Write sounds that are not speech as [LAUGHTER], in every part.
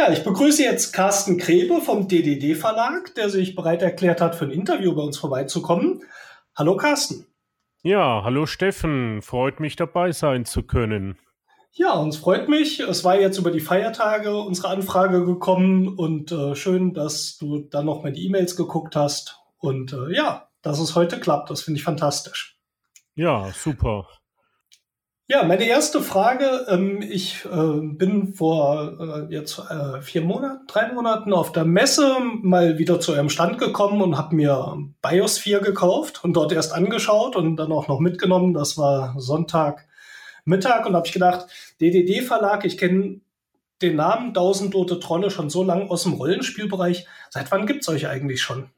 Ja, ich begrüße jetzt Carsten Krebe vom DDD Verlag, der sich bereit erklärt hat, für ein Interview bei uns vorbeizukommen. Hallo Carsten. Ja, hallo Steffen. Freut mich dabei sein zu können. Ja, uns freut mich. Es war jetzt über die Feiertage unsere Anfrage gekommen und äh, schön, dass du dann noch mal die E-Mails geguckt hast. Und äh, ja, dass es heute klappt, das finde ich fantastisch. Ja, super. Ja, meine erste Frage. Ähm, ich äh, bin vor äh, jetzt äh, vier Monaten, drei Monaten auf der Messe mal wieder zu eurem Stand gekommen und habe mir Biosphere gekauft und dort erst angeschaut und dann auch noch mitgenommen. Das war Sonntag Mittag und habe ich gedacht, DDD Verlag, ich kenne den Namen Tausend Tote Trolle schon so lange aus dem Rollenspielbereich. Seit wann gibt's euch eigentlich schon?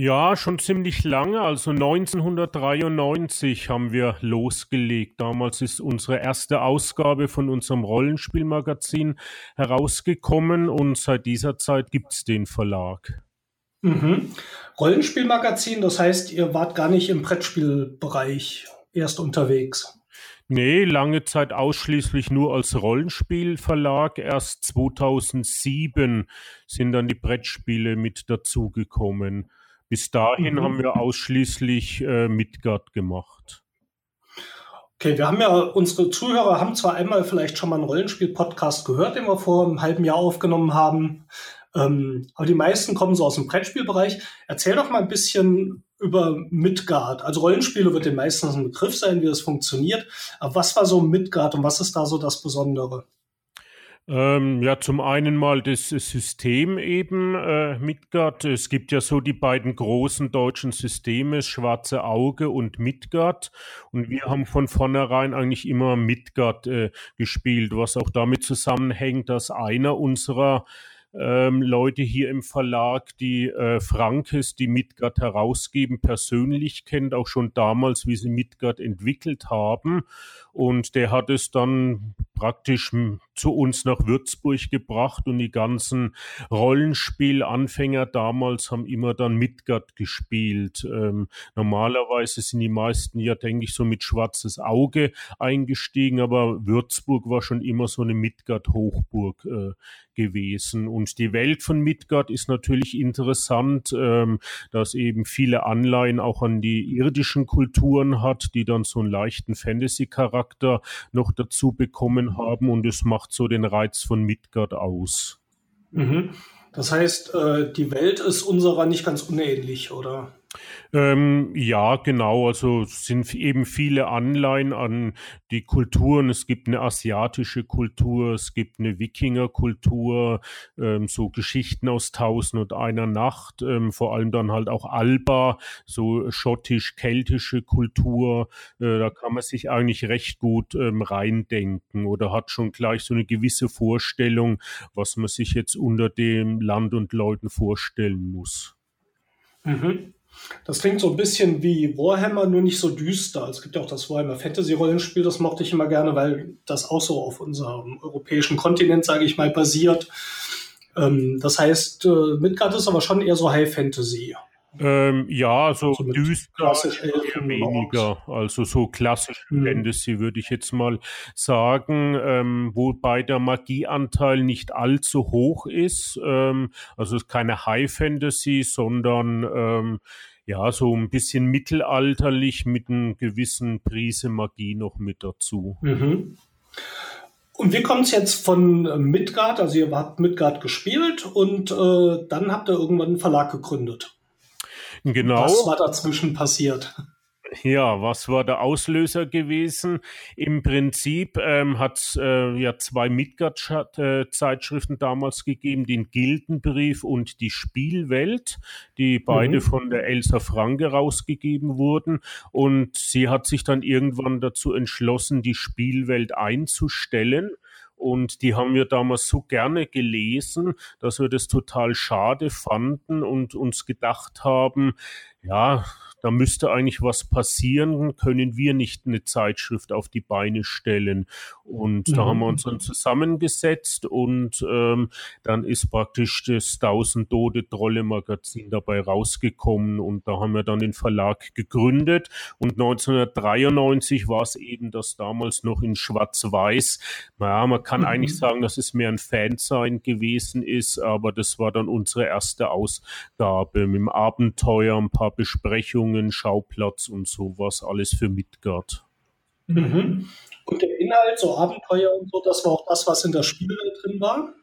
Ja, schon ziemlich lange. Also 1993 haben wir losgelegt. Damals ist unsere erste Ausgabe von unserem Rollenspielmagazin herausgekommen und seit dieser Zeit gibt es den Verlag. Mhm. Rollenspielmagazin, das heißt, ihr wart gar nicht im Brettspielbereich erst unterwegs. Nee, lange Zeit ausschließlich nur als Rollenspielverlag. Erst 2007 sind dann die Brettspiele mit dazugekommen. Bis dahin mhm. haben wir ausschließlich äh, Midgard gemacht. Okay, wir haben ja, unsere Zuhörer haben zwar einmal vielleicht schon mal einen Rollenspiel-Podcast gehört, den wir vor einem halben Jahr aufgenommen haben, ähm, aber die meisten kommen so aus dem Brettspielbereich. Erzähl doch mal ein bisschen über Midgard. Also Rollenspiele wird den meisten ein Begriff sein, wie das funktioniert. Aber was war so Midgard und was ist da so das Besondere? Ähm, ja, zum einen mal das System eben, äh, Midgard. Es gibt ja so die beiden großen deutschen Systeme, Schwarze Auge und Midgard. Und wir haben von vornherein eigentlich immer Midgard äh, gespielt, was auch damit zusammenhängt, dass einer unserer ähm, Leute hier im Verlag, die äh, Frankes, die Midgard herausgeben, persönlich kennt, auch schon damals, wie sie Midgard entwickelt haben. Und der hat es dann praktisch zu uns nach Würzburg gebracht und die ganzen Rollenspielanfänger damals haben immer dann Midgard gespielt. Ähm, normalerweise sind die meisten ja, denke ich, so mit schwarzes Auge eingestiegen, aber Würzburg war schon immer so eine Midgard-Hochburg äh, gewesen. Und die Welt von Midgard ist natürlich interessant, ähm, dass eben viele Anleihen auch an die irdischen Kulturen hat, die dann so einen leichten Fantasy-Charakter noch dazu bekommen haben. Und es macht so den Reiz von Midgard aus. Mhm. Das heißt, äh, die Welt ist unserer nicht ganz unähnlich, oder? Ähm, ja, genau. Also sind eben viele Anleihen an die Kulturen. Es gibt eine asiatische Kultur, es gibt eine Wikingerkultur, ähm, so Geschichten aus Tausend und einer Nacht, ähm, vor allem dann halt auch Alba, so schottisch-keltische Kultur. Äh, da kann man sich eigentlich recht gut ähm, reindenken oder hat schon gleich so eine gewisse Vorstellung, was man sich jetzt unter dem Land und Leuten vorstellen muss. Mhm. Das klingt so ein bisschen wie Warhammer, nur nicht so düster. Es gibt ja auch das Warhammer Fantasy Rollenspiel, das mochte ich immer gerne, weil das auch so auf unserem europäischen Kontinent, sage ich mal, basiert. Ähm, das heißt, äh, Midgard ist aber schon eher so High Fantasy. Ähm, ja, so also düster eher weniger. Also so klassisch mhm. Fantasy würde ich jetzt mal sagen, ähm, wobei der Magieanteil nicht allzu hoch ist. Ähm, also keine High Fantasy, sondern ähm, ja, so ein bisschen mittelalterlich mit einem gewissen Prise Magie noch mit dazu. Mhm. Und wie kommt es jetzt von äh, Midgard? Also ihr habt Midgard gespielt und äh, dann habt ihr irgendwann einen Verlag gegründet. Genau. Was war dazwischen passiert? Ja, was war der Auslöser gewesen? Im Prinzip ähm, hat es äh, ja zwei Midgard-Zeitschriften damals gegeben, den Gildenbrief und die Spielwelt, die beide mhm. von der Elsa Franke rausgegeben wurden. Und sie hat sich dann irgendwann dazu entschlossen, die Spielwelt einzustellen. Und die haben wir damals so gerne gelesen, dass wir das total schade fanden und uns gedacht haben, ja, da müsste eigentlich was passieren, können wir nicht eine Zeitschrift auf die Beine stellen. Und mhm. da haben wir uns dann zusammengesetzt und ähm, dann ist praktisch das 1000 Tode Trolle Magazin dabei rausgekommen und da haben wir dann den Verlag gegründet und 1993 war es eben das damals noch in Schwarz-Weiß. Naja, man kann mhm. eigentlich sagen, dass es mehr ein Fansein gewesen ist, aber das war dann unsere erste Ausgabe mit dem Abenteuer, ein paar Besprechungen, Schauplatz und sowas, alles für Midgard. Mhm. Inhalt, so Abenteuer und so, das war auch das, was in der Spiele drin war?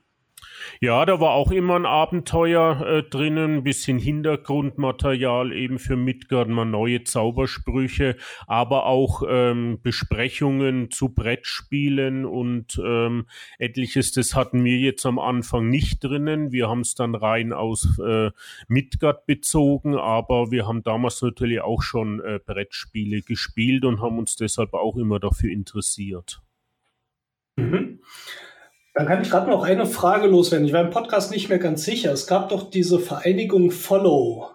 Ja, da war auch immer ein Abenteuer äh, drinnen, ein bisschen Hintergrundmaterial eben für Midgard, mal neue Zaubersprüche, aber auch ähm, Besprechungen zu Brettspielen und ähm, etliches, das hatten wir jetzt am Anfang nicht drinnen. Wir haben es dann rein aus äh, Midgard bezogen, aber wir haben damals natürlich auch schon äh, Brettspiele gespielt und haben uns deshalb auch immer dafür interessiert. Mhm. Dann kann ich gerade noch eine Frage loswerden. Ich war im Podcast nicht mehr ganz sicher. Es gab doch diese Vereinigung Follow.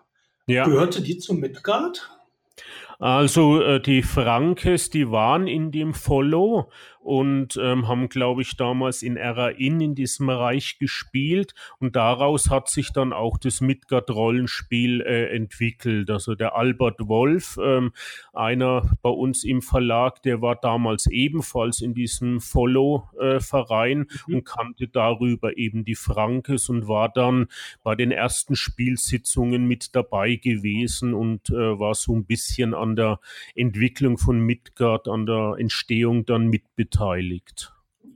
Ja. Gehörte die zu Midgard? Also äh, die Frankes, die waren in dem Follow und ähm, haben, glaube ich, damals in RAIN in diesem Reich gespielt und daraus hat sich dann auch das Midgard-Rollenspiel äh, entwickelt. Also der Albert Wolf, ähm, einer bei uns im Verlag, der war damals ebenfalls in diesem Follow-Verein äh, mhm. und kannte darüber eben die Frankes und war dann bei den ersten Spielsitzungen mit dabei gewesen und äh, war so ein bisschen an der Entwicklung von Midgard, an der Entstehung dann mitbeteiligt.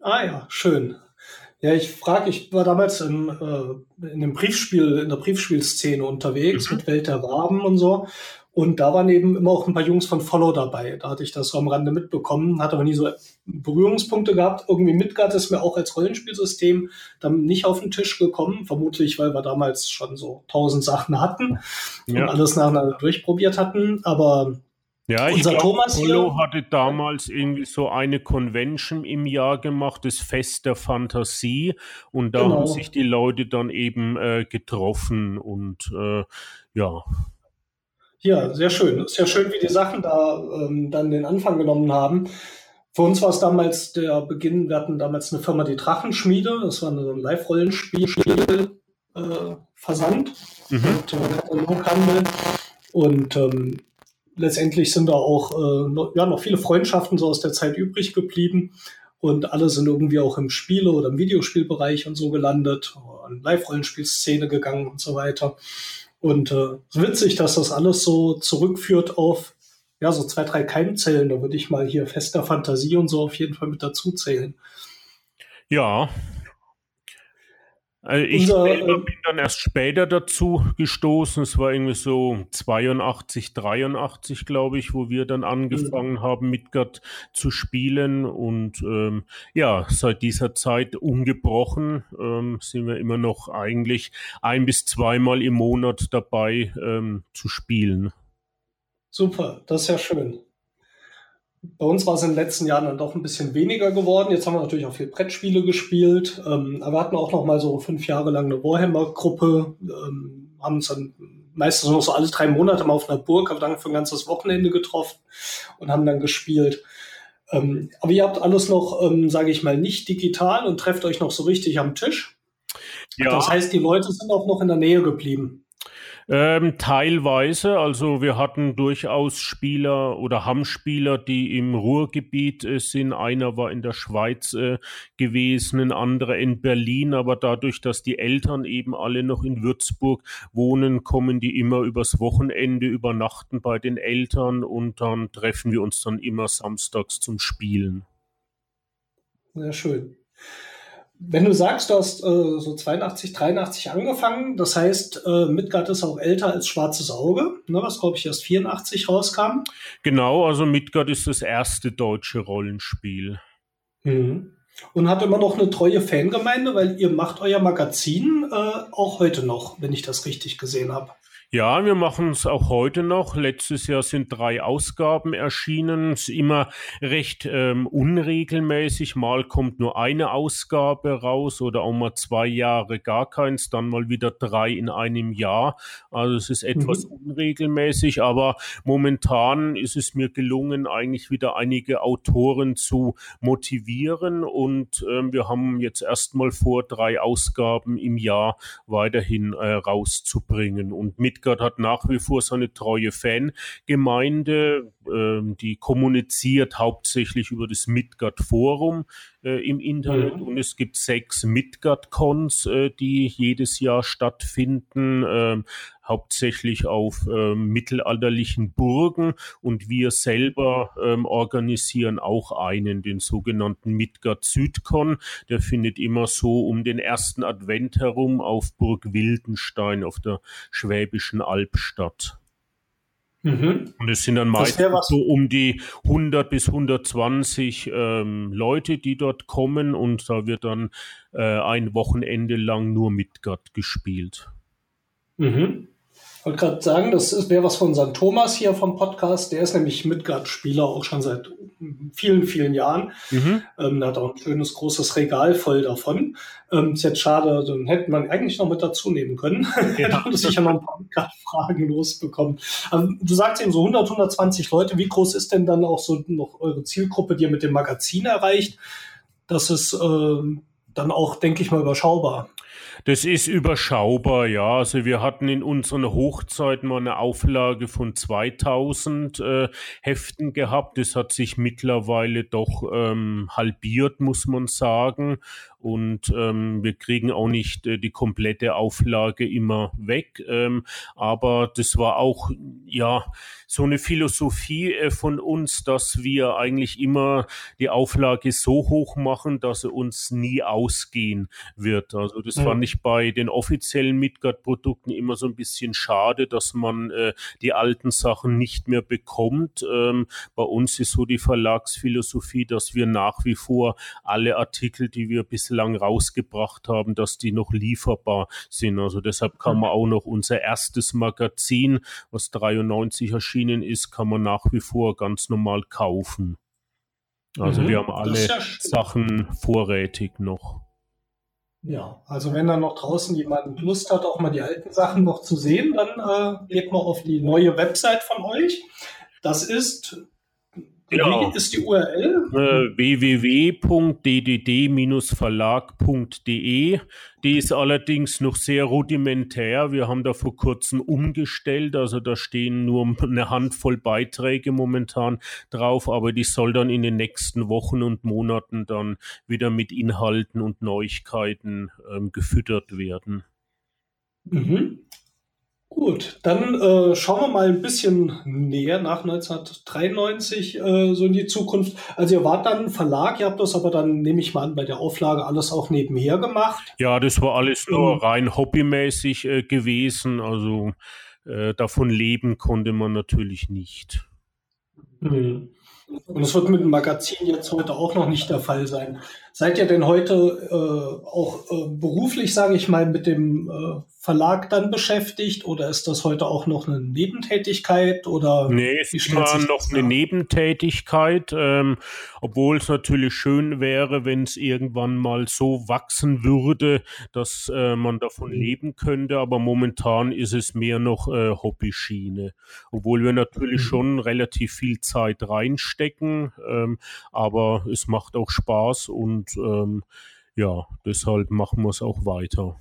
Ah ja, schön. Ja, ich frage, ich war damals im, äh, in dem Briefspiel, in der Briefspielszene unterwegs mhm. mit Welt der Raben und so. Und da waren eben immer auch ein paar Jungs von Follow dabei. Da hatte ich das so am Rande mitbekommen, hatte aber nie so Berührungspunkte gehabt. Irgendwie Midgard ist mir auch als Rollenspielsystem dann nicht auf den Tisch gekommen. Vermutlich, weil wir damals schon so tausend Sachen hatten ja. und alles nacheinander durchprobiert hatten. Aber ja, ich glaube, Polo hatte damals irgendwie so eine Convention im Jahr gemacht, das Fest der Fantasie. Und da genau. haben sich die Leute dann eben äh, getroffen und äh, ja. Ja, sehr schön. Sehr schön, wie die Sachen da ähm, dann den Anfang genommen haben. Für uns war es damals der Beginn, wir hatten damals eine Firma, die Drachenschmiede, das war ein Live-Rollenspiel, äh, Versand mhm. und äh, Kataloghandel. Und ähm, letztendlich sind da auch äh, noch, ja, noch viele Freundschaften so aus der Zeit übrig geblieben. Und alle sind irgendwie auch im Spiele- oder im Videospielbereich und so gelandet, in Live-Rollenspielszene gegangen und so weiter. Und äh, witzig, dass das alles so zurückführt auf ja, so zwei, drei Keimzellen. Da würde ich mal hier fester Fantasie und so auf jeden Fall mit dazu zählen. Ja, also ich selber ähm, bin dann erst später dazu gestoßen. Es war irgendwie so 82, 83, glaube ich, wo wir dann angefangen mhm. haben, Midgard zu spielen. Und ähm, ja, seit dieser Zeit ungebrochen ähm, sind wir immer noch eigentlich ein bis zweimal im Monat dabei ähm, zu spielen. Super, das ist ja schön. Bei uns war es in den letzten Jahren dann doch ein bisschen weniger geworden. Jetzt haben wir natürlich auch viel Brettspiele gespielt. Ähm, aber wir hatten auch noch mal so fünf Jahre lang eine Warhammer-Gruppe. Ähm, haben uns dann meistens noch so alle drei Monate mal auf einer Burg, aber dann für ein ganzes Wochenende getroffen und haben dann gespielt. Ähm, aber ihr habt alles noch, ähm, sage ich mal, nicht digital und trefft euch noch so richtig am Tisch. Ja. Das heißt, die Leute sind auch noch in der Nähe geblieben. Ähm, teilweise, also wir hatten durchaus Spieler oder haben Spieler, die im Ruhrgebiet äh, sind. Einer war in der Schweiz äh, gewesen, ein anderer in Berlin, aber dadurch, dass die Eltern eben alle noch in Würzburg wohnen, kommen die immer übers Wochenende übernachten bei den Eltern und dann treffen wir uns dann immer samstags zum Spielen. Sehr schön. Wenn du sagst, du hast äh, so 82, 83 angefangen, das heißt, äh, Midgard ist auch älter als Schwarzes Auge, ne, was glaube ich erst 84 rauskam. Genau, also Midgard ist das erste deutsche Rollenspiel. Mhm. Und hat immer noch eine treue Fangemeinde, weil ihr macht euer Magazin äh, auch heute noch, wenn ich das richtig gesehen habe. Ja, wir machen es auch heute noch. Letztes Jahr sind drei Ausgaben erschienen. Es ist immer recht ähm, unregelmäßig. Mal kommt nur eine Ausgabe raus oder auch mal zwei Jahre gar keins, dann mal wieder drei in einem Jahr. Also es ist etwas mhm. unregelmäßig, aber momentan ist es mir gelungen, eigentlich wieder einige Autoren zu motivieren und ähm, wir haben jetzt erstmal vor, drei Ausgaben im Jahr weiterhin äh, rauszubringen und mit Midgard hat nach wie vor seine treue Fangemeinde, die kommuniziert hauptsächlich über das Midgard-Forum äh, im Internet mhm. und es gibt sechs Midgard-Cons, äh, die jedes Jahr stattfinden, äh, hauptsächlich auf ähm, mittelalterlichen Burgen und wir selber ähm, organisieren auch einen, den sogenannten Midgard Südkon. Der findet immer so um den ersten Advent herum auf Burg Wildenstein auf der Schwäbischen Alb statt. Mhm. Und es sind dann meistens so um die 100 bis 120 ähm, Leute, die dort kommen und da wird dann äh, ein Wochenende lang nur Midgard gespielt. Mhm. Ich wollte gerade sagen, das wäre was von St. Thomas hier vom Podcast. Der ist nämlich Midgard-Spieler auch schon seit vielen, vielen Jahren. Mhm. Ähm, er hat auch ein schönes großes Regal voll davon. Ähm, ist jetzt schade, dann hätte man eigentlich noch mit dazu nehmen können. Ja. Hätte man sicher noch ein paar Fragen losbekommen. Ähm, du sagst eben so 100, 120 Leute. Wie groß ist denn dann auch so noch eure Zielgruppe, die ihr mit dem Magazin erreicht? Das ist äh, dann auch, denke ich mal, überschaubar. Das ist überschaubar, ja. Also wir hatten in unseren Hochzeiten mal eine Auflage von 2000 äh, Heften gehabt. Das hat sich mittlerweile doch ähm, halbiert, muss man sagen und ähm, wir kriegen auch nicht äh, die komplette Auflage immer weg. Ähm, aber das war auch ja so eine Philosophie äh, von uns, dass wir eigentlich immer die Auflage so hoch machen, dass sie uns nie ausgehen wird. Also das mhm. fand ich bei den offiziellen Midgard-Produkten immer so ein bisschen schade, dass man äh, die alten Sachen nicht mehr bekommt. Ähm, bei uns ist so die Verlagsphilosophie, dass wir nach wie vor alle Artikel, die wir bislang bislang rausgebracht haben, dass die noch lieferbar sind. Also deshalb kann man auch noch unser erstes Magazin, was 93 erschienen ist, kann man nach wie vor ganz normal kaufen. Also mhm, wir haben alle ja Sachen vorrätig noch. Ja, also wenn dann noch draußen jemand Lust hat, auch mal die alten Sachen noch zu sehen, dann äh, geht mal auf die neue Website von euch. Das ist Genau. Wie ist die URL? Äh, www.ddd-verlag.de. Die ist allerdings noch sehr rudimentär. Wir haben da vor kurzem umgestellt. Also da stehen nur eine Handvoll Beiträge momentan drauf, aber die soll dann in den nächsten Wochen und Monaten dann wieder mit Inhalten und Neuigkeiten ähm, gefüttert werden. Mhm. Gut, dann äh, schauen wir mal ein bisschen näher nach 1993 äh, so in die Zukunft. Also ihr wart dann Verlag, ihr habt das aber dann, nehme ich mal an, bei der Auflage alles auch nebenher gemacht. Ja, das war alles nur rein hobbymäßig äh, gewesen. Also äh, davon leben konnte man natürlich nicht. Mhm. Und das wird mit dem Magazin jetzt heute auch noch nicht der Fall sein. Seid ihr denn heute äh, auch äh, beruflich, sage ich mal, mit dem äh, Verlag dann beschäftigt oder ist das heute auch noch eine Nebentätigkeit oder? Nee, es ist immer noch eine Nebentätigkeit, ähm, obwohl es natürlich schön wäre, wenn es irgendwann mal so wachsen würde, dass äh, man davon mhm. leben könnte, aber momentan ist es mehr noch äh, Hobbyschiene, obwohl wir natürlich mhm. schon relativ viel Zeit reinstecken, ähm, aber es macht auch Spaß und ähm, ja, deshalb machen wir es auch weiter.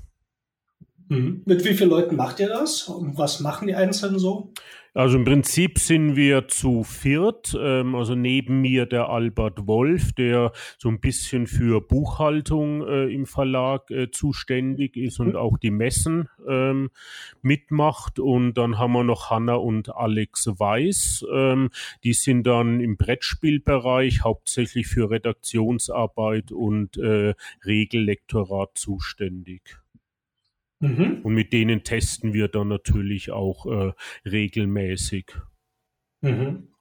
Mhm. Mit wie vielen Leuten macht ihr das? Und was machen die Einzelnen so? Also im Prinzip sind wir zu viert. Ähm, also neben mir der Albert Wolf, der so ein bisschen für Buchhaltung äh, im Verlag äh, zuständig ist und mhm. auch die Messen ähm, mitmacht. Und dann haben wir noch Hanna und Alex Weiß. Ähm, die sind dann im Brettspielbereich hauptsächlich für Redaktionsarbeit und äh, Regellektorat zuständig. Mhm. Und mit denen testen wir dann natürlich auch äh, regelmäßig. Mhm.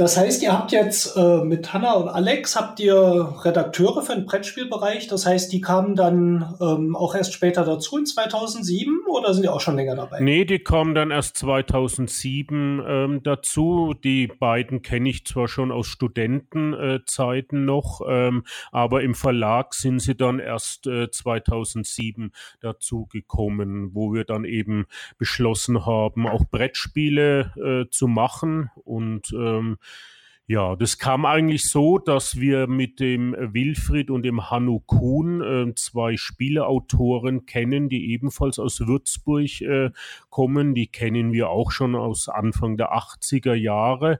Das heißt, ihr habt jetzt äh, mit Hanna und Alex habt ihr Redakteure für den Brettspielbereich. Das heißt, die kamen dann ähm, auch erst später dazu in 2007 oder sind die auch schon länger dabei? Nee, die kamen dann erst 2007 ähm, dazu. Die beiden kenne ich zwar schon aus Studentenzeiten äh, noch, ähm, aber im Verlag sind sie dann erst äh, 2007 dazu gekommen, wo wir dann eben beschlossen haben, auch Brettspiele äh, zu machen und ähm, ja, das kam eigentlich so, dass wir mit dem Wilfried und dem Hanno Kuhn äh, zwei Spieleautoren kennen, die ebenfalls aus Würzburg äh, kommen. Die kennen wir auch schon aus Anfang der 80er Jahre.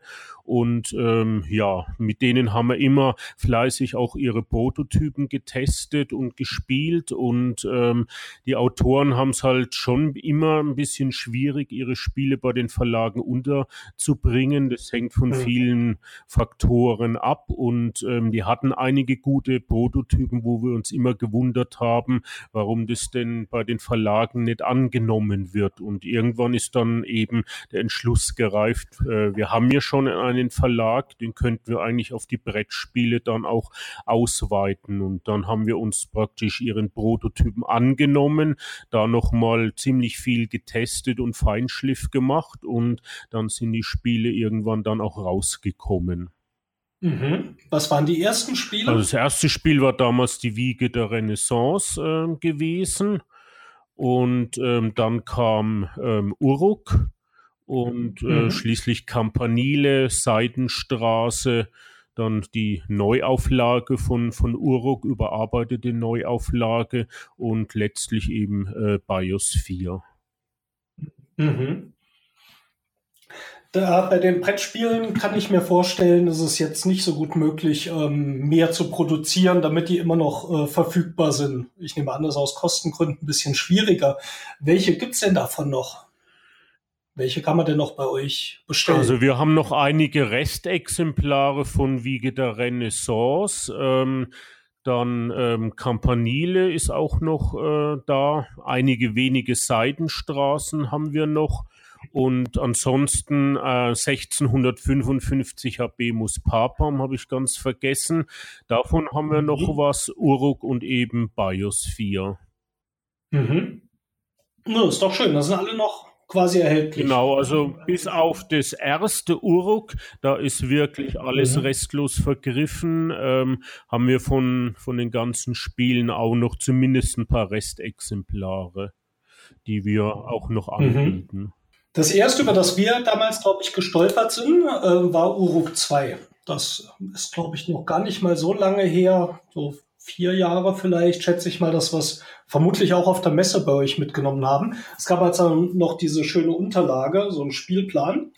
Und ähm, ja, mit denen haben wir immer fleißig auch ihre Prototypen getestet und gespielt. Und ähm, die Autoren haben es halt schon immer ein bisschen schwierig, ihre Spiele bei den Verlagen unterzubringen. Das hängt von vielen Faktoren ab. Und ähm, die hatten einige gute Prototypen, wo wir uns immer gewundert haben, warum das denn bei den Verlagen nicht angenommen wird. Und irgendwann ist dann eben der Entschluss gereift, äh, wir haben ja schon eine einen Verlag, den könnten wir eigentlich auf die Brettspiele dann auch ausweiten. Und dann haben wir uns praktisch ihren Prototypen angenommen, da nochmal ziemlich viel getestet und Feinschliff gemacht und dann sind die Spiele irgendwann dann auch rausgekommen. Mhm. Was waren die ersten Spiele? Also das erste Spiel war damals die Wiege der Renaissance äh, gewesen. Und ähm, dann kam ähm, Uruk und äh, mhm. schließlich Campanile, Seidenstraße, dann die Neuauflage von, von Uruk, überarbeitete Neuauflage und letztlich eben äh, BIOS 4. Mhm. Da, bei den Brettspielen kann ich mir vorstellen, ist es jetzt nicht so gut möglich, ähm, mehr zu produzieren, damit die immer noch äh, verfügbar sind. Ich nehme an, das ist aus Kostengründen ein bisschen schwieriger. Welche gibt es denn davon noch? Welche kann man denn noch bei euch bestellen? Also wir haben noch einige Restexemplare von Wiege der Renaissance. Ähm, dann ähm, Campanile ist auch noch äh, da. Einige wenige Seidenstraßen haben wir noch. Und ansonsten äh, 1655 Habemus Papam habe ich ganz vergessen. Davon haben wir noch mhm. was. Uruk und eben Bios 4. Mhm. Na, ist doch schön. Das sind alle noch quasi erhältlich. Genau, also bis auf das erste Uruk, da ist wirklich alles mhm. restlos vergriffen, ähm, haben wir von, von den ganzen Spielen auch noch zumindest ein paar Restexemplare, die wir auch noch mhm. anbieten. Das erste, über das wir damals, glaube ich, gestolpert sind, äh, war Uruk 2. Das ist, glaube ich, noch gar nicht mal so lange her, so vier Jahre vielleicht, schätze ich mal, dass wir es vermutlich auch auf der Messe bei euch mitgenommen haben. Es gab also noch diese schöne Unterlage, so einen Spielplan.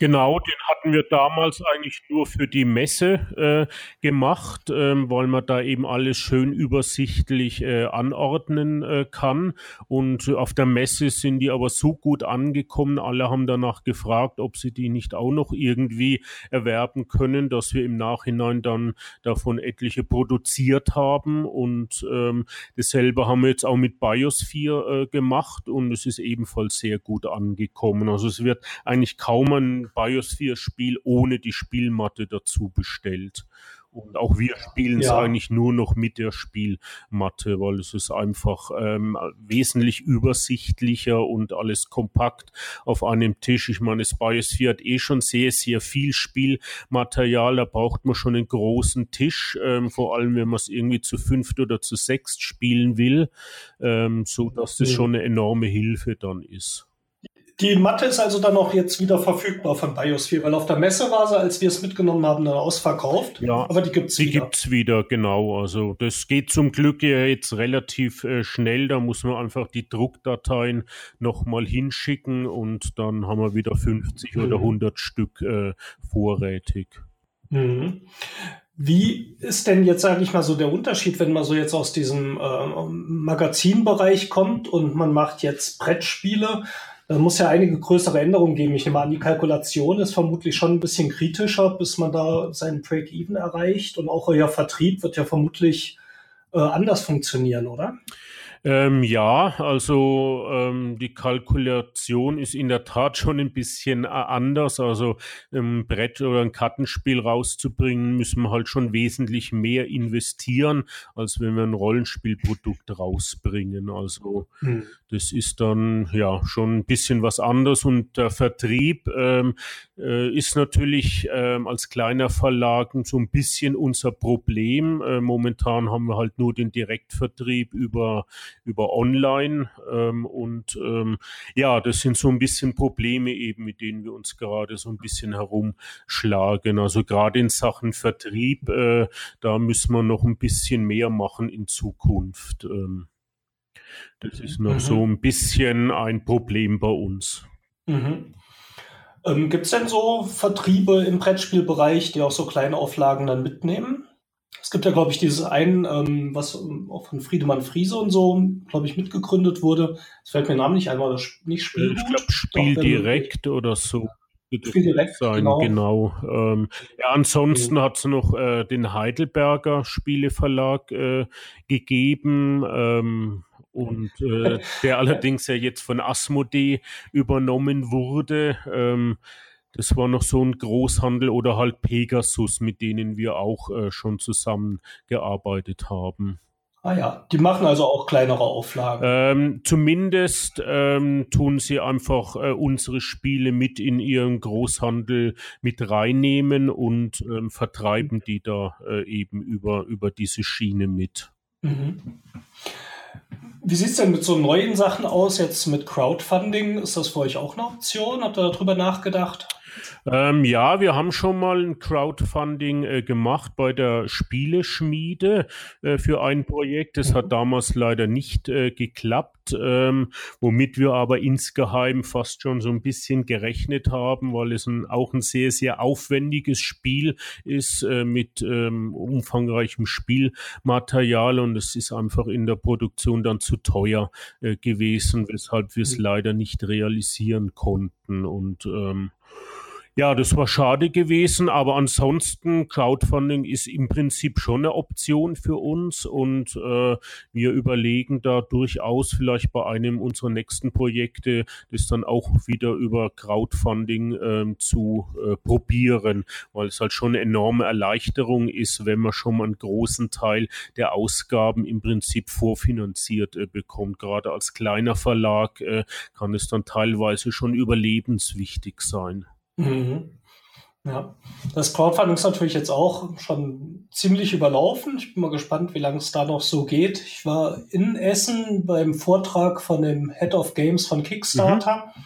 Genau, den hatten wir damals eigentlich nur für die Messe äh, gemacht, ähm, weil man da eben alles schön übersichtlich äh, anordnen äh, kann. Und auf der Messe sind die aber so gut angekommen. Alle haben danach gefragt, ob sie die nicht auch noch irgendwie erwerben können, dass wir im Nachhinein dann davon etliche produziert haben. Und ähm, dasselbe haben wir jetzt auch mit Biosphere äh, gemacht und es ist ebenfalls sehr gut angekommen. Also es wird eigentlich kaum ein Biosphere-Spiel ohne die Spielmatte dazu bestellt. Und auch wir spielen es ja. eigentlich nur noch mit der Spielmatte, weil es ist einfach ähm, wesentlich übersichtlicher und alles kompakt auf einem Tisch. Ich meine, das Biosphere hat eh schon sehr, sehr viel Spielmaterial. Da braucht man schon einen großen Tisch, ähm, vor allem wenn man es irgendwie zu fünft oder zu sechst spielen will, ähm, so dass das schon eine enorme Hilfe dann ist. Die Matte ist also dann auch jetzt wieder verfügbar von Biosphere, weil auf der Messe war sie, als wir es mitgenommen haben, dann ausverkauft. Ja, aber die gibt's wieder. Die gibt's wieder, genau. Also das geht zum Glück ja jetzt relativ äh, schnell. Da muss man einfach die Druckdateien nochmal hinschicken und dann haben wir wieder 50 mhm. oder 100 Stück äh, vorrätig. Mhm. Wie ist denn jetzt, sage ich mal, so der Unterschied, wenn man so jetzt aus diesem äh, Magazinbereich kommt und man macht jetzt Brettspiele? Da muss ja einige größere Änderungen geben. Ich nehme an, die Kalkulation ist vermutlich schon ein bisschen kritischer, bis man da seinen Break-Even erreicht. Und auch euer Vertrieb wird ja vermutlich äh, anders funktionieren, oder? Ähm, ja, also ähm, die Kalkulation ist in der Tat schon ein bisschen äh, anders. Also ein Brett oder ein Kartenspiel rauszubringen, müssen wir halt schon wesentlich mehr investieren, als wenn wir ein Rollenspielprodukt rausbringen. Also hm. Das ist dann ja schon ein bisschen was anderes. Und der Vertrieb ähm, äh, ist natürlich ähm, als kleiner Verlag so ein bisschen unser Problem. Äh, momentan haben wir halt nur den Direktvertrieb über über Online. Ähm, und ähm, ja, das sind so ein bisschen Probleme eben, mit denen wir uns gerade so ein bisschen herumschlagen. Also gerade in Sachen Vertrieb, äh, da müssen wir noch ein bisschen mehr machen in Zukunft. Ähm, das ist noch mhm. so ein bisschen ein Problem bei uns. Mhm. Ähm, Gibt es denn so Vertriebe im Brettspielbereich, die auch so kleine Auflagen dann mitnehmen? Es gibt ja, glaube ich, dieses ein, ähm, was auch von Friedemann Friese und so, glaube ich, mitgegründet wurde. Es fällt mir der Name nicht ein, war das nicht Spiel? Ich glaube, Spiel Doch, direkt oder so. Spiel direkt, sein, genau. genau. Ähm, ja, ansonsten mhm. hat es noch äh, den Heidelberger Spieleverlag äh, gegeben. Ähm, und äh, der allerdings ja jetzt von Asmodee übernommen wurde. Ähm, das war noch so ein Großhandel oder halt Pegasus, mit denen wir auch äh, schon zusammengearbeitet haben. Ah ja, die machen also auch kleinere Auflagen. Ähm, zumindest ähm, tun sie einfach äh, unsere Spiele mit in ihren Großhandel mit reinnehmen und ähm, vertreiben die da äh, eben über, über diese Schiene mit. Mhm. Wie sieht es denn mit so neuen Sachen aus, jetzt mit Crowdfunding? Ist das für euch auch eine Option? Habt ihr darüber nachgedacht? Ähm, ja, wir haben schon mal ein Crowdfunding äh, gemacht bei der Spieleschmiede äh, für ein Projekt. Das hat mhm. damals leider nicht äh, geklappt, ähm, womit wir aber insgeheim fast schon so ein bisschen gerechnet haben, weil es ein, auch ein sehr, sehr aufwendiges Spiel ist äh, mit ähm, umfangreichem Spielmaterial und es ist einfach in der Produktion dann zu teuer äh, gewesen, weshalb wir es mhm. leider nicht realisieren konnten. Und ähm, ja, das war schade gewesen, aber ansonsten Crowdfunding ist im Prinzip schon eine Option für uns und äh, wir überlegen da durchaus vielleicht bei einem unserer nächsten Projekte das dann auch wieder über Crowdfunding äh, zu äh, probieren, weil es halt schon eine enorme Erleichterung ist, wenn man schon mal einen großen Teil der Ausgaben im Prinzip vorfinanziert äh, bekommt. Gerade als kleiner Verlag äh, kann es dann teilweise schon überlebenswichtig sein. Mhm. Ja, das Crowdfunding ist natürlich jetzt auch schon ziemlich überlaufen. Ich bin mal gespannt, wie lange es da noch so geht. Ich war in Essen beim Vortrag von dem Head of Games von Kickstarter, mhm.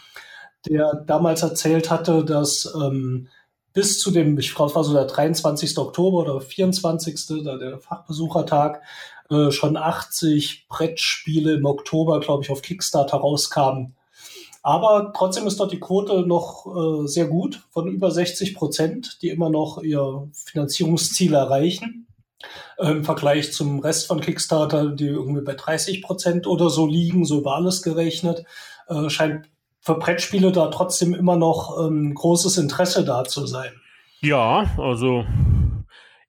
der damals erzählt hatte, dass ähm, bis zu dem, ich glaube, es war so der 23. Oktober oder 24. Da der Fachbesuchertag, äh, schon 80 Brettspiele im Oktober, glaube ich, auf Kickstarter rauskamen. Aber trotzdem ist dort die Quote noch äh, sehr gut von über 60 Prozent, die immer noch ihr Finanzierungsziel erreichen. Äh, Im Vergleich zum Rest von Kickstarter, die irgendwie bei 30 Prozent oder so liegen, so über alles gerechnet, äh, scheint für Brettspiele da trotzdem immer noch ähm, großes Interesse da zu sein. Ja, also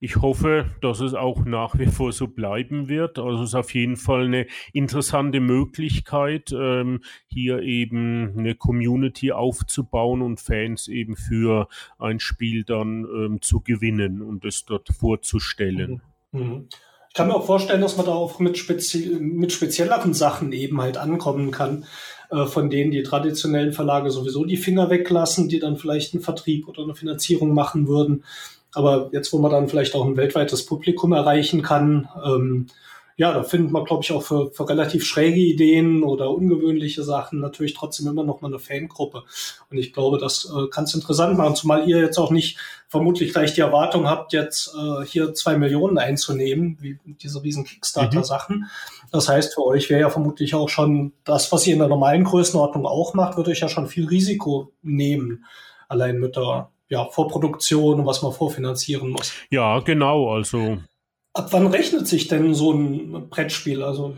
ich hoffe, dass es auch nach wie vor so bleiben wird. Also es ist auf jeden Fall eine interessante Möglichkeit, ähm, hier eben eine Community aufzubauen und Fans eben für ein Spiel dann ähm, zu gewinnen und es dort vorzustellen. Mhm. mhm. Ich kann mir auch vorstellen, dass man da auch mit, spezi mit spezielleren Sachen eben halt ankommen kann, äh, von denen die traditionellen Verlage sowieso die Finger weglassen, die dann vielleicht einen Vertrieb oder eine Finanzierung machen würden. Aber jetzt, wo man dann vielleicht auch ein weltweites Publikum erreichen kann, ähm, ja, da findet man, glaube ich, auch für, für relativ schräge Ideen oder ungewöhnliche Sachen natürlich trotzdem immer noch mal eine Fangruppe. Und ich glaube, das äh, kann es interessant machen, zumal ihr jetzt auch nicht vermutlich gleich die Erwartung habt, jetzt äh, hier zwei Millionen einzunehmen, wie diese riesen Kickstarter-Sachen. Mhm. Das heißt, für euch wäre ja vermutlich auch schon das, was ihr in der normalen Größenordnung auch macht, würde euch ja schon viel Risiko nehmen, allein mit der ja, Vorproduktion und was man vorfinanzieren muss. Ja, genau. Also. Ab wann rechnet sich denn so ein Brettspiel? Also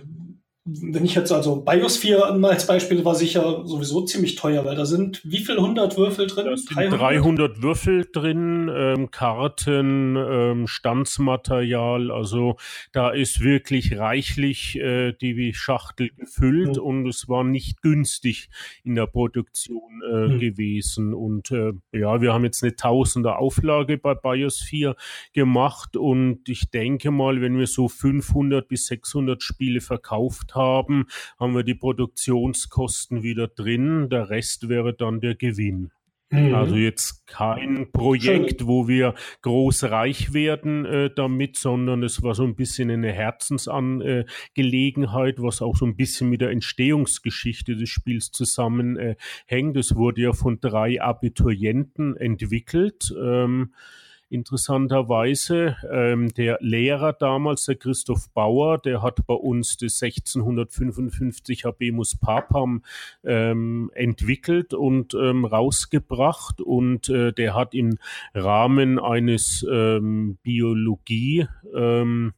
wenn ich jetzt also Biosphere als Beispiel war sicher sowieso ziemlich teuer, weil da sind wie viel hundert Würfel drin? Da sind 300, 300 Würfel drin, ähm, Karten, ähm, Stanzmaterial, also da ist wirklich reichlich äh, die Schachtel gefüllt mhm. und es war nicht günstig in der Produktion äh, mhm. gewesen und äh, ja, wir haben jetzt eine Tausender Auflage bei Biosphere gemacht und ich denke mal, wenn wir so 500 bis 600 Spiele verkauft haben, haben wir die Produktionskosten wieder drin. Der Rest wäre dann der Gewinn. Mhm. Also jetzt kein Projekt, wo wir groß reich werden äh, damit, sondern es war so ein bisschen eine Herzensangelegenheit, was auch so ein bisschen mit der Entstehungsgeschichte des Spiels zusammenhängt. Äh, es wurde ja von drei Abiturienten entwickelt. Ähm, interessanterweise. Ähm, der Lehrer damals, der Christoph Bauer, der hat bei uns das 1655 Habemus Papam ähm, entwickelt und ähm, rausgebracht und äh, der hat im Rahmen eines ähm, Biologie ähm,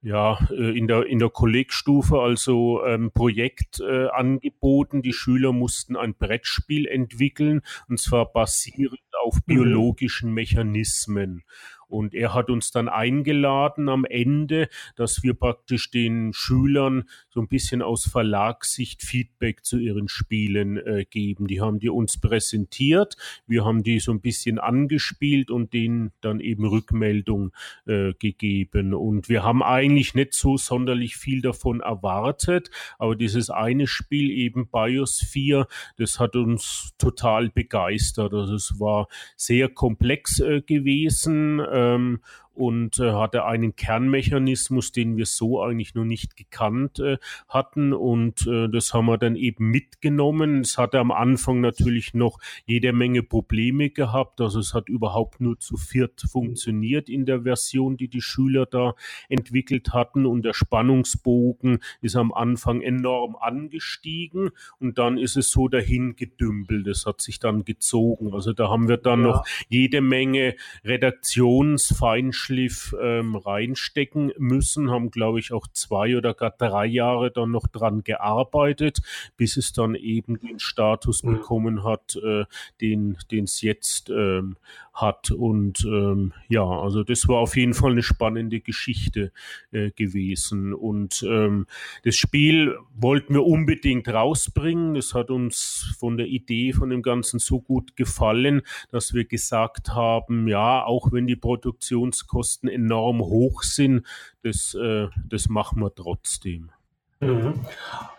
ja, äh, in der, in der Kollegstufe also ähm, Projekt äh, angeboten. Die Schüler mussten ein Brettspiel entwickeln und zwar basierend auf mhm. biologischen Mechanismen. Und er hat uns dann eingeladen am Ende, dass wir praktisch den Schülern so ein bisschen aus Verlagssicht Feedback zu ihren Spielen äh, geben. Die haben die uns präsentiert, wir haben die so ein bisschen angespielt und denen dann eben Rückmeldung äh, gegeben. Und wir haben eigentlich nicht so sonderlich viel davon erwartet, aber dieses eine Spiel eben Biosphere, das hat uns total begeistert. Also es war sehr komplex äh, gewesen ähm, und äh, hatte einen Kernmechanismus, den wir so eigentlich noch nicht gekannt äh, hatten. Und äh, das haben wir dann eben mitgenommen. Es hatte am Anfang natürlich noch jede Menge Probleme gehabt. Also es hat überhaupt nur zu viert funktioniert in der Version, die die Schüler da entwickelt hatten. Und der Spannungsbogen ist am Anfang enorm angestiegen und dann ist es so dahin gedümpelt. Es hat sich dann gezogen. Also da haben wir dann ja. noch jede Menge Redaktionsfeinschliff Feinschliff ähm, reinstecken müssen, haben, glaube ich, auch zwei oder gar drei Jahre dann noch dran gearbeitet, bis es dann eben den Status mhm. bekommen hat, äh, den es jetzt ähm, hat. Und ähm, ja, also das war auf jeden Fall eine spannende Geschichte äh, gewesen. Und ähm, das Spiel wollten wir unbedingt rausbringen. Das hat uns von der Idee von dem Ganzen so gut gefallen, dass wir gesagt haben, ja, auch wenn die Produktionskosten enorm hoch sind, das, äh, das machen wir trotzdem. Mhm.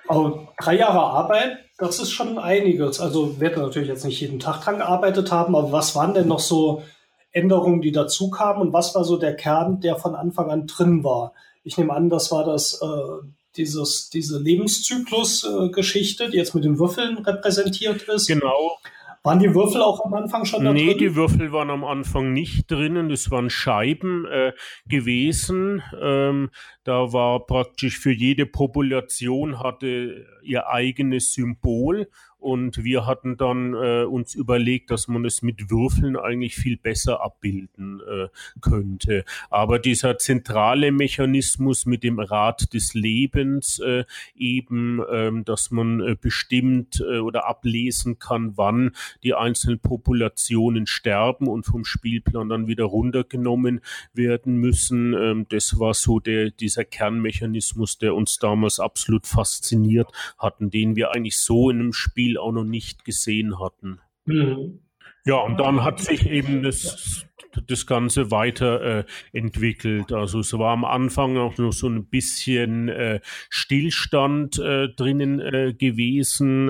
Aber drei Jahre Arbeit, das ist schon einiges. Also werden natürlich jetzt nicht jeden Tag dran gearbeitet haben, aber was waren denn noch so Änderungen, die dazu kamen und was war so der Kern, der von Anfang an drin war? Ich nehme an, das war das äh, dieses, diese Lebenszyklus-Geschichte, äh, die jetzt mit den Würfeln repräsentiert ist. Genau. Waren die Würfel auch am Anfang schon da Nee, drin? die Würfel waren am Anfang nicht drinnen. Das waren Scheiben äh, gewesen. Ähm, da war praktisch für jede Population hatte ihr eigenes Symbol und wir hatten dann äh, uns überlegt, dass man es mit Würfeln eigentlich viel besser abbilden äh, könnte. Aber dieser zentrale Mechanismus mit dem Rad des Lebens äh, eben, ähm, dass man äh, bestimmt äh, oder ablesen kann, wann die einzelnen Populationen sterben und vom Spielplan dann wieder runtergenommen werden müssen, ähm, das war so der, dieser Kernmechanismus, der uns damals absolut fasziniert hatten, den wir eigentlich so in einem Spiel Spiel auch noch nicht gesehen hatten. Mhm. Ja, und dann hat sich eben das das Ganze weiterentwickelt. Äh, also es war am Anfang auch noch so ein bisschen äh, Stillstand äh, drinnen gewesen,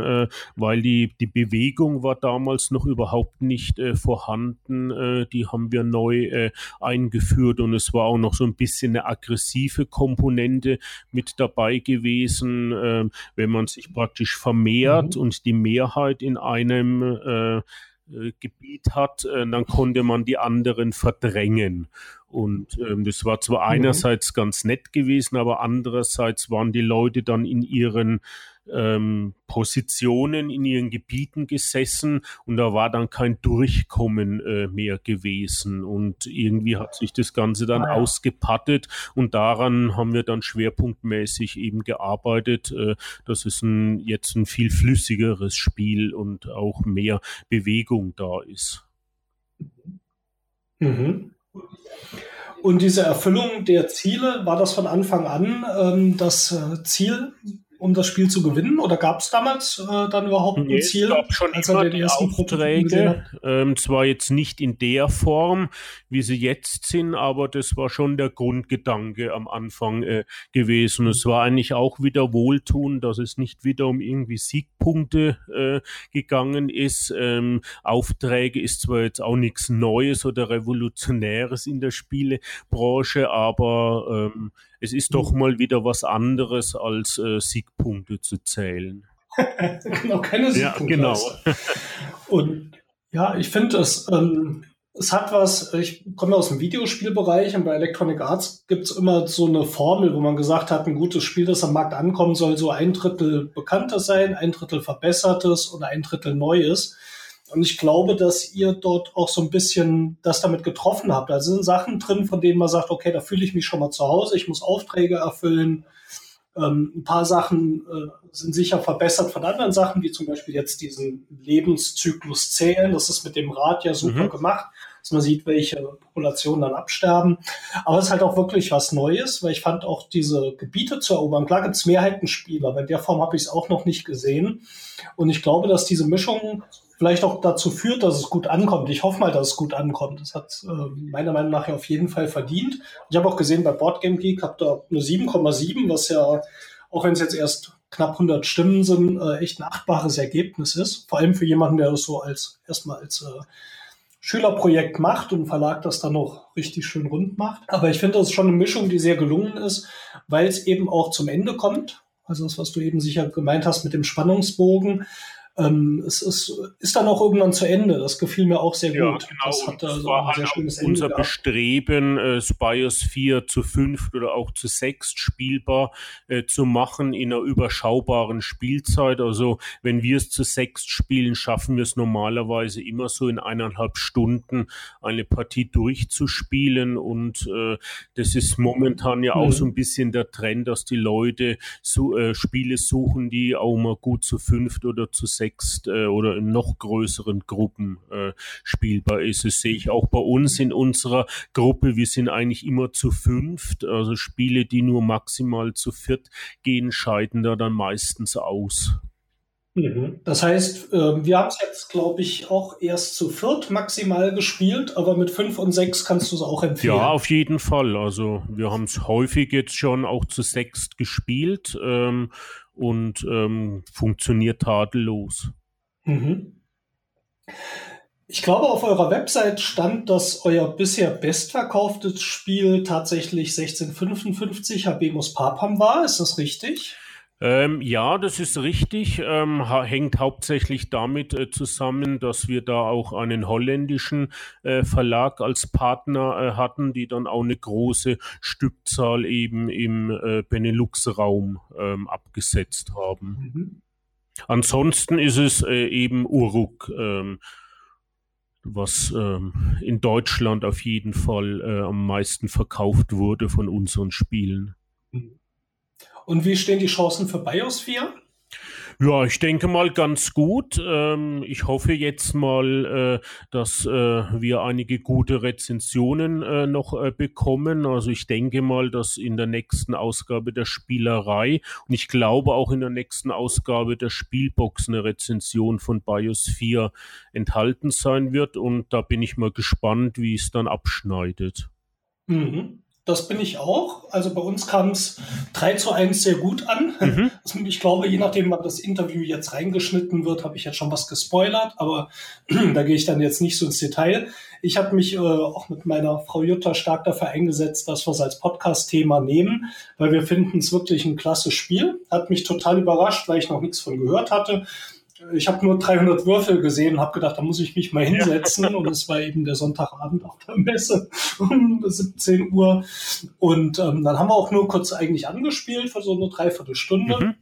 weil die, die Bewegung war damals noch überhaupt nicht vorhanden. Die haben wir neu eingeführt und es war auch noch so ein bisschen eine aggressive Komponente mit dabei gewesen, wenn man sich praktisch vermehrt mhm. und die Mehrheit in einem äh, Gebiet hat, äh, dann konnte man die anderen verdrängen. Und ähm, das war zwar mhm. einerseits ganz nett gewesen, aber andererseits waren die Leute dann in ihren ähm, Positionen in ihren Gebieten gesessen und da war dann kein Durchkommen äh, mehr gewesen und irgendwie hat sich das Ganze dann ah, ja. ausgepattet und daran haben wir dann schwerpunktmäßig eben gearbeitet, äh, dass es ein, jetzt ein viel flüssigeres Spiel und auch mehr Bewegung da ist. Mhm. Und diese Erfüllung der Ziele, war das von Anfang an ähm, das äh, Ziel um das Spiel zu gewinnen? Oder gab es damals äh, dann überhaupt nee, ein Ziel? Es gab schon als immer die ersten Aufträge, ähm, zwar jetzt nicht in der Form, wie sie jetzt sind, aber das war schon der Grundgedanke am Anfang äh, gewesen. Es war eigentlich auch wieder wohltun, dass es nicht wieder um irgendwie Siegpunkte äh, gegangen ist. Ähm, Aufträge ist zwar jetzt auch nichts Neues oder Revolutionäres in der Spielebranche, aber ähm, es ist doch mal wieder was anderes als äh, Siegpunkte zu zählen. [LAUGHS] genau, keine Siegpunkte. Ja, genau. Und ja, ich finde es, ähm, es hat was, ich komme aus dem Videospielbereich und bei Electronic Arts gibt es immer so eine Formel, wo man gesagt hat, ein gutes Spiel, das am Markt ankommen soll, so ein Drittel bekanntes sein, ein Drittel verbessertes und ein Drittel neues. Und ich glaube, dass ihr dort auch so ein bisschen das damit getroffen habt. Da sind Sachen drin, von denen man sagt, okay, da fühle ich mich schon mal zu Hause, ich muss Aufträge erfüllen. Ähm, ein paar Sachen äh, sind sicher verbessert von anderen Sachen, wie zum Beispiel jetzt diesen Lebenszyklus zählen. Das ist mit dem Rad ja super mhm. gemacht, dass man sieht, welche Populationen dann absterben. Aber es ist halt auch wirklich was Neues, weil ich fand auch diese Gebiete zu erobern. Klar gibt es Mehrheitenspieler, aber in der Form habe ich es auch noch nicht gesehen. Und ich glaube, dass diese Mischung vielleicht auch dazu führt, dass es gut ankommt. Ich hoffe mal, dass es gut ankommt. Das hat äh, meiner Meinung nach ja auf jeden Fall verdient. Ich habe auch gesehen, bei Boardgame Geek habt ihr eine 7,7, was ja, auch wenn es jetzt erst knapp 100 Stimmen sind, äh, echt ein achtbares Ergebnis ist. Vor allem für jemanden, der das so als erstmal als äh, Schülerprojekt macht und Verlag das dann noch richtig schön rund macht. Aber ich finde, das ist schon eine Mischung, die sehr gelungen ist, weil es eben auch zum Ende kommt. Also das, was du eben sicher gemeint hast mit dem Spannungsbogen ähm, es ist, ist dann auch irgendwann zu Ende. Das gefiel mir auch sehr ja, gut. Genau. Das hat da so ein sehr halt schönes Ende Unser gehabt. Bestreben, äh, Spires 4 zu 5 oder auch zu 6 spielbar äh, zu machen in einer überschaubaren Spielzeit. Also wenn wir es zu 6 spielen, schaffen wir es normalerweise immer so in eineinhalb Stunden eine Partie durchzuspielen. Und äh, das ist momentan ja auch mhm. so ein bisschen der Trend, dass die Leute so, äh, Spiele suchen, die auch mal gut zu 5 oder zu 6 wächst äh, oder in noch größeren Gruppen äh, spielbar ist. Das sehe ich auch bei uns in unserer Gruppe. Wir sind eigentlich immer zu fünft. Also Spiele, die nur maximal zu viert gehen, scheiden da dann meistens aus. Das heißt, ähm, wir haben es jetzt, glaube ich, auch erst zu viert maximal gespielt, aber mit fünf und sechs kannst du es auch empfehlen. Ja, auf jeden Fall. Also wir haben es häufig jetzt schon auch zu sechst gespielt. Ähm, und ähm, funktioniert tadellos. Mhm. Ich glaube, auf eurer Website stand, dass euer bisher bestverkauftes Spiel tatsächlich 1655 Habemus Papam war. Ist das richtig? Ähm, ja, das ist richtig. Ähm, ha hängt hauptsächlich damit äh, zusammen, dass wir da auch einen holländischen äh, Verlag als Partner äh, hatten, die dann auch eine große Stückzahl eben im äh, Benelux-Raum ähm, abgesetzt haben. Mhm. Ansonsten ist es äh, eben Uruk ähm, was ähm, in Deutschland auf jeden Fall äh, am meisten verkauft wurde von unseren Spielen. Und wie stehen die Chancen für Biosphere? Ja, ich denke mal ganz gut. Ähm, ich hoffe jetzt mal, äh, dass äh, wir einige gute Rezensionen äh, noch bekommen. Also ich denke mal, dass in der nächsten Ausgabe der Spielerei und ich glaube auch in der nächsten Ausgabe der Spielbox eine Rezension von Biosphere enthalten sein wird. Und da bin ich mal gespannt, wie es dann abschneidet. Mhm. Das bin ich auch. Also bei uns kam es 3 zu 1 sehr gut an. Mhm. [LAUGHS] Ich glaube, je nachdem, wann das Interview jetzt reingeschnitten wird, habe ich jetzt schon was gespoilert, aber [CLEARS THROAT] da gehe ich dann jetzt nicht so ins Detail. Ich habe mich äh, auch mit meiner Frau Jutta stark dafür eingesetzt, dass wir es als Podcast-Thema nehmen, weil wir finden es wirklich ein klasse Spiel. Hat mich total überrascht, weil ich noch nichts von gehört hatte. Ich habe nur 300 Würfel gesehen und habe gedacht, da muss ich mich mal hinsetzen. Ja. Und es war eben der Sonntagabend auf der Messe [LAUGHS] um 17 Uhr. Und ähm, dann haben wir auch nur kurz eigentlich angespielt für so eine Dreiviertelstunde. Mhm.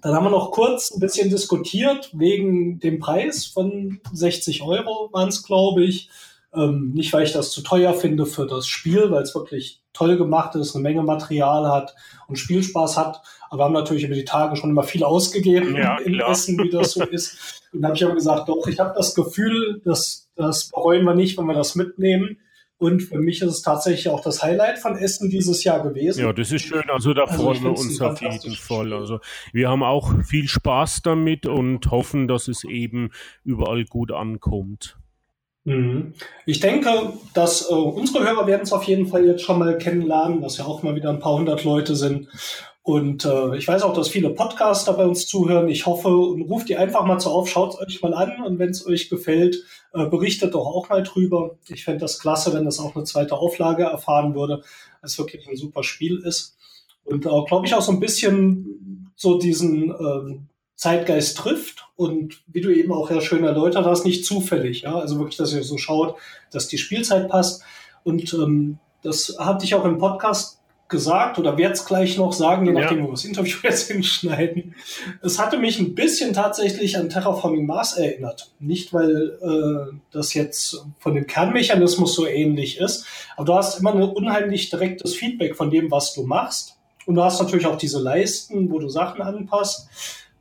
Dann haben wir noch kurz ein bisschen diskutiert wegen dem Preis von 60 Euro waren es, glaube ich. Ähm, nicht, weil ich das zu teuer finde für das Spiel, weil es wirklich toll gemacht ist, eine Menge Material hat und Spielspaß hat. Aber wir haben natürlich über die Tage schon immer viel ausgegeben ja, [LAUGHS] in klar. Essen, wie das so [LAUGHS] ist. Und dann habe ich aber gesagt, doch, ich habe das Gefühl, dass das bereuen wir nicht, wenn wir das mitnehmen. Und für mich ist es tatsächlich auch das Highlight von Essen dieses Jahr gewesen. Ja, das ist schön. Also da also freuen wir uns auf jeden Fall. Also wir haben auch viel Spaß damit und hoffen, dass es eben überall gut ankommt. Mhm. Ich denke, dass äh, unsere Hörer werden es auf jeden Fall jetzt schon mal kennenlernen, dass ja auch mal wieder ein paar hundert Leute sind. Und äh, ich weiß auch, dass viele Podcaster bei uns zuhören. Ich hoffe und ruft die einfach mal so auf, schaut euch mal an und wenn es euch gefällt, äh, berichtet doch auch mal drüber. Ich fände das klasse, wenn das auch eine zweite Auflage erfahren würde, es wirklich ein super Spiel ist. Und äh, glaube ich auch so ein bisschen so diesen ähm, Zeitgeist trifft und wie du eben auch ja schön erläutert hast, nicht zufällig. Ja? Also wirklich, dass ihr so schaut, dass die Spielzeit passt. Und ähm, das hatte ich auch im Podcast gesagt oder werde es gleich noch sagen, je nachdem, ja. wo wir das Interview [LAUGHS] jetzt hinschneiden. Es hatte mich ein bisschen tatsächlich an Terraforming Mars erinnert. Nicht, weil äh, das jetzt von dem Kernmechanismus so ähnlich ist, aber du hast immer ein unheimlich direktes Feedback von dem, was du machst. Und du hast natürlich auch diese Leisten, wo du Sachen anpasst.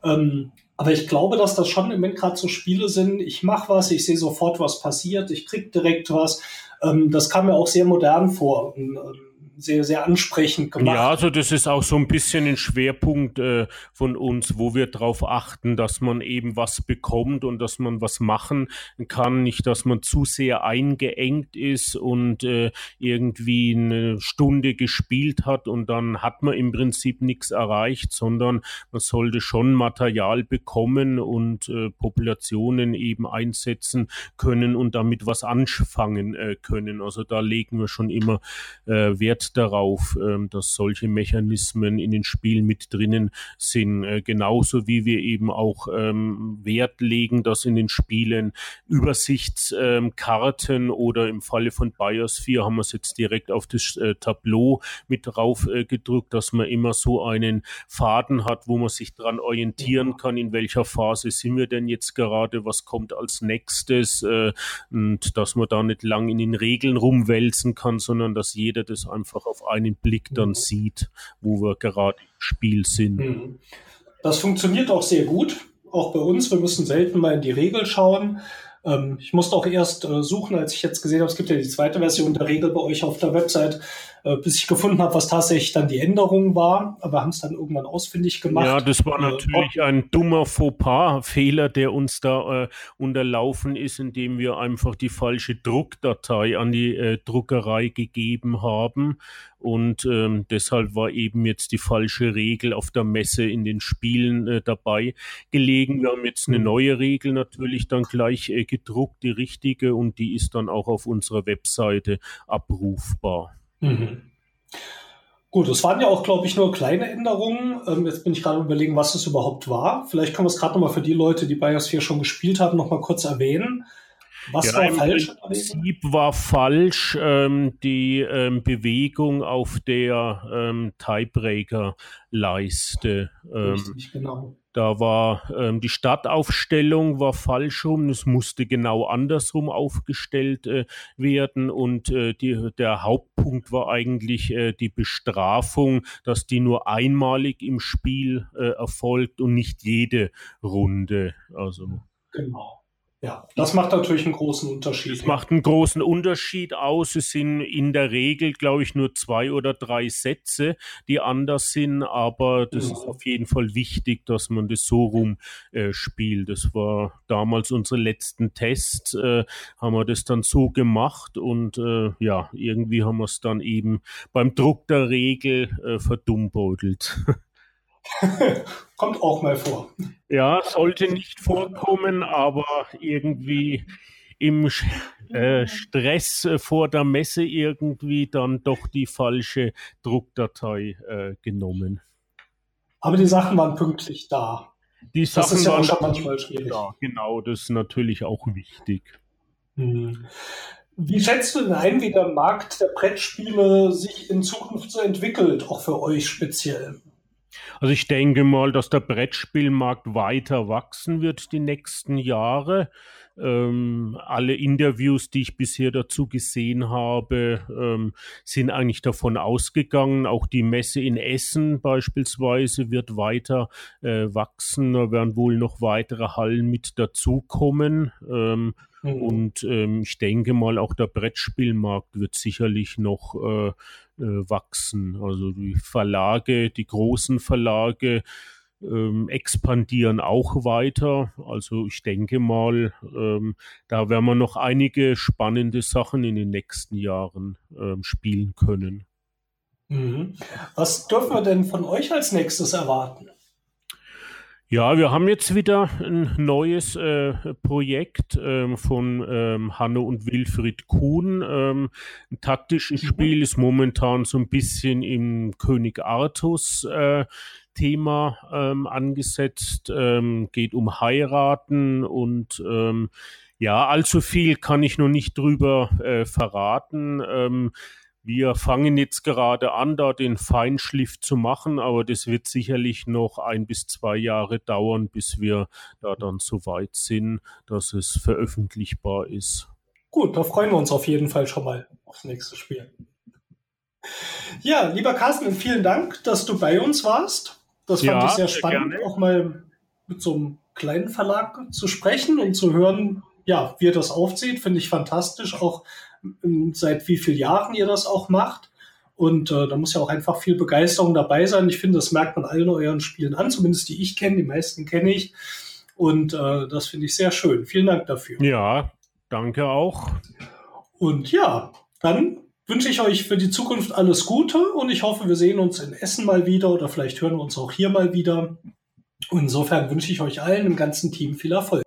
Ähm, aber ich glaube, dass das schon im Moment gerade so Spiele sind. Ich mache was, ich sehe sofort, was passiert, ich krieg direkt was. Ähm, das kam mir auch sehr modern vor. Und, ähm, sehr, sehr ansprechend gemacht. Ja, also das ist auch so ein bisschen ein Schwerpunkt äh, von uns, wo wir darauf achten, dass man eben was bekommt und dass man was machen kann, nicht, dass man zu sehr eingeengt ist und äh, irgendwie eine Stunde gespielt hat und dann hat man im Prinzip nichts erreicht, sondern man sollte schon Material bekommen und äh, Populationen eben einsetzen können und damit was anfangen äh, können. Also da legen wir schon immer äh, Wert darauf, ähm, dass solche Mechanismen in den Spielen mit drinnen sind. Äh, genauso wie wir eben auch ähm, Wert legen, dass in den Spielen Übersichtskarten ähm, oder im Falle von Biosphere haben wir es jetzt direkt auf das äh, Tableau mit drauf äh, gedrückt, dass man immer so einen Faden hat, wo man sich dran orientieren kann, in welcher Phase sind wir denn jetzt gerade, was kommt als nächstes und dass man da nicht lang in den Regeln rumwälzen kann, sondern dass jeder das einfach einfach auf einen Blick dann mhm. sieht, wo wir gerade im Spiel sind. Mhm. Das funktioniert auch sehr gut, auch bei uns. Wir müssen selten mal in die Regel schauen. Ähm, ich musste auch erst äh, suchen, als ich jetzt gesehen habe, es gibt ja die zweite Version der Regel bei euch auf der Website, äh, bis ich gefunden habe, was tatsächlich dann die Änderung war. Aber haben es dann irgendwann ausfindig gemacht. Ja, das war äh, natürlich äh, ein dummer Fauxpas-Fehler, der uns da äh, unterlaufen ist, indem wir einfach die falsche Druckdatei an die äh, Druckerei gegeben haben. Und ähm, deshalb war eben jetzt die falsche Regel auf der Messe in den Spielen dabei gelegen. Wir haben jetzt eine mhm. neue Regel natürlich dann gleich gedruckt, die richtige, und die ist dann auch auf unserer Webseite abrufbar. Mhm. Gut, es waren ja auch, glaube ich, nur kleine Änderungen. Ähm, jetzt bin ich gerade überlegen, was es überhaupt war. Vielleicht können wir es gerade nochmal für die Leute, die Biosphere schon gespielt haben, nochmal kurz erwähnen. Was ja, war falsch? Im Prinzip war falsch ähm, die ähm, Bewegung auf der ähm, Tiebreaker-Leiste. Ähm, Richtig, genau. Da war ähm, die Startaufstellung war falsch rum, es musste genau andersrum aufgestellt äh, werden und äh, die, der Hauptpunkt war eigentlich äh, die Bestrafung, dass die nur einmalig im Spiel äh, erfolgt und nicht jede Runde. Also genau. Ja, das macht natürlich einen großen Unterschied. Es macht einen großen Unterschied aus. Es sind in der Regel, glaube ich, nur zwei oder drei Sätze, die anders sind, aber das ja. ist auf jeden Fall wichtig, dass man das so rum äh, spielt. Das war damals unsere letzten Tests, äh, haben wir das dann so gemacht und äh, ja, irgendwie haben wir es dann eben beim Druck der Regel äh, verdummbeutelt. [LAUGHS] [LAUGHS] Kommt auch mal vor. Ja, sollte nicht vorkommen, aber irgendwie im äh, Stress vor der Messe irgendwie dann doch die falsche Druckdatei äh, genommen. Aber die Sachen waren pünktlich da. die Sachen das ist ja waren auch schon manchmal schwierig. Ja, genau, das ist natürlich auch wichtig. Hm. Wie schätzt du denn ein, wie der Markt der Brettspiele sich in Zukunft so entwickelt, auch für euch speziell? Also ich denke mal, dass der Brettspielmarkt weiter wachsen wird die nächsten Jahre. Ähm, alle Interviews, die ich bisher dazu gesehen habe, ähm, sind eigentlich davon ausgegangen. Auch die Messe in Essen beispielsweise wird weiter äh, wachsen. Da werden wohl noch weitere Hallen mit dazukommen. Ähm, mhm. Und ähm, ich denke mal, auch der Brettspielmarkt wird sicherlich noch äh, äh, wachsen. Also die Verlage, die großen Verlage, ähm, expandieren auch weiter. Also ich denke mal, ähm, da werden wir noch einige spannende Sachen in den nächsten Jahren ähm, spielen können. Mhm. Was dürfen wir denn von euch als nächstes erwarten? Ja, wir haben jetzt wieder ein neues äh, Projekt ähm, von ähm, Hanno und Wilfried Kuhn. Ähm, ein taktisches mhm. Spiel ist momentan so ein bisschen im König Artus äh, Thema ähm, angesetzt, ähm, geht um Heiraten und ähm, ja, allzu viel kann ich noch nicht drüber äh, verraten. Wir fangen jetzt gerade an, da den Feinschliff zu machen, aber das wird sicherlich noch ein bis zwei Jahre dauern, bis wir da dann so weit sind, dass es veröffentlichbar ist. Gut, da freuen wir uns auf jeden Fall schon mal aufs nächste Spiel. Ja, lieber Carsten, vielen Dank, dass du bei uns warst. Das fand ja, ich sehr spannend, gerne. auch mal mit so einem kleinen Verlag zu sprechen und zu hören, ja, wie er das aufzieht, finde ich fantastisch. Auch ähm, seit wie vielen Jahren ihr das auch macht. Und äh, da muss ja auch einfach viel Begeisterung dabei sein. Ich finde, das merkt man allen euren Spielen an, zumindest die ich kenne, die meisten kenne ich. Und äh, das finde ich sehr schön. Vielen Dank dafür. Ja, danke auch. Und ja, dann wünsche ich euch für die Zukunft alles Gute und ich hoffe, wir sehen uns in Essen mal wieder oder vielleicht hören wir uns auch hier mal wieder. Und insofern wünsche ich euch allen im ganzen Team viel Erfolg.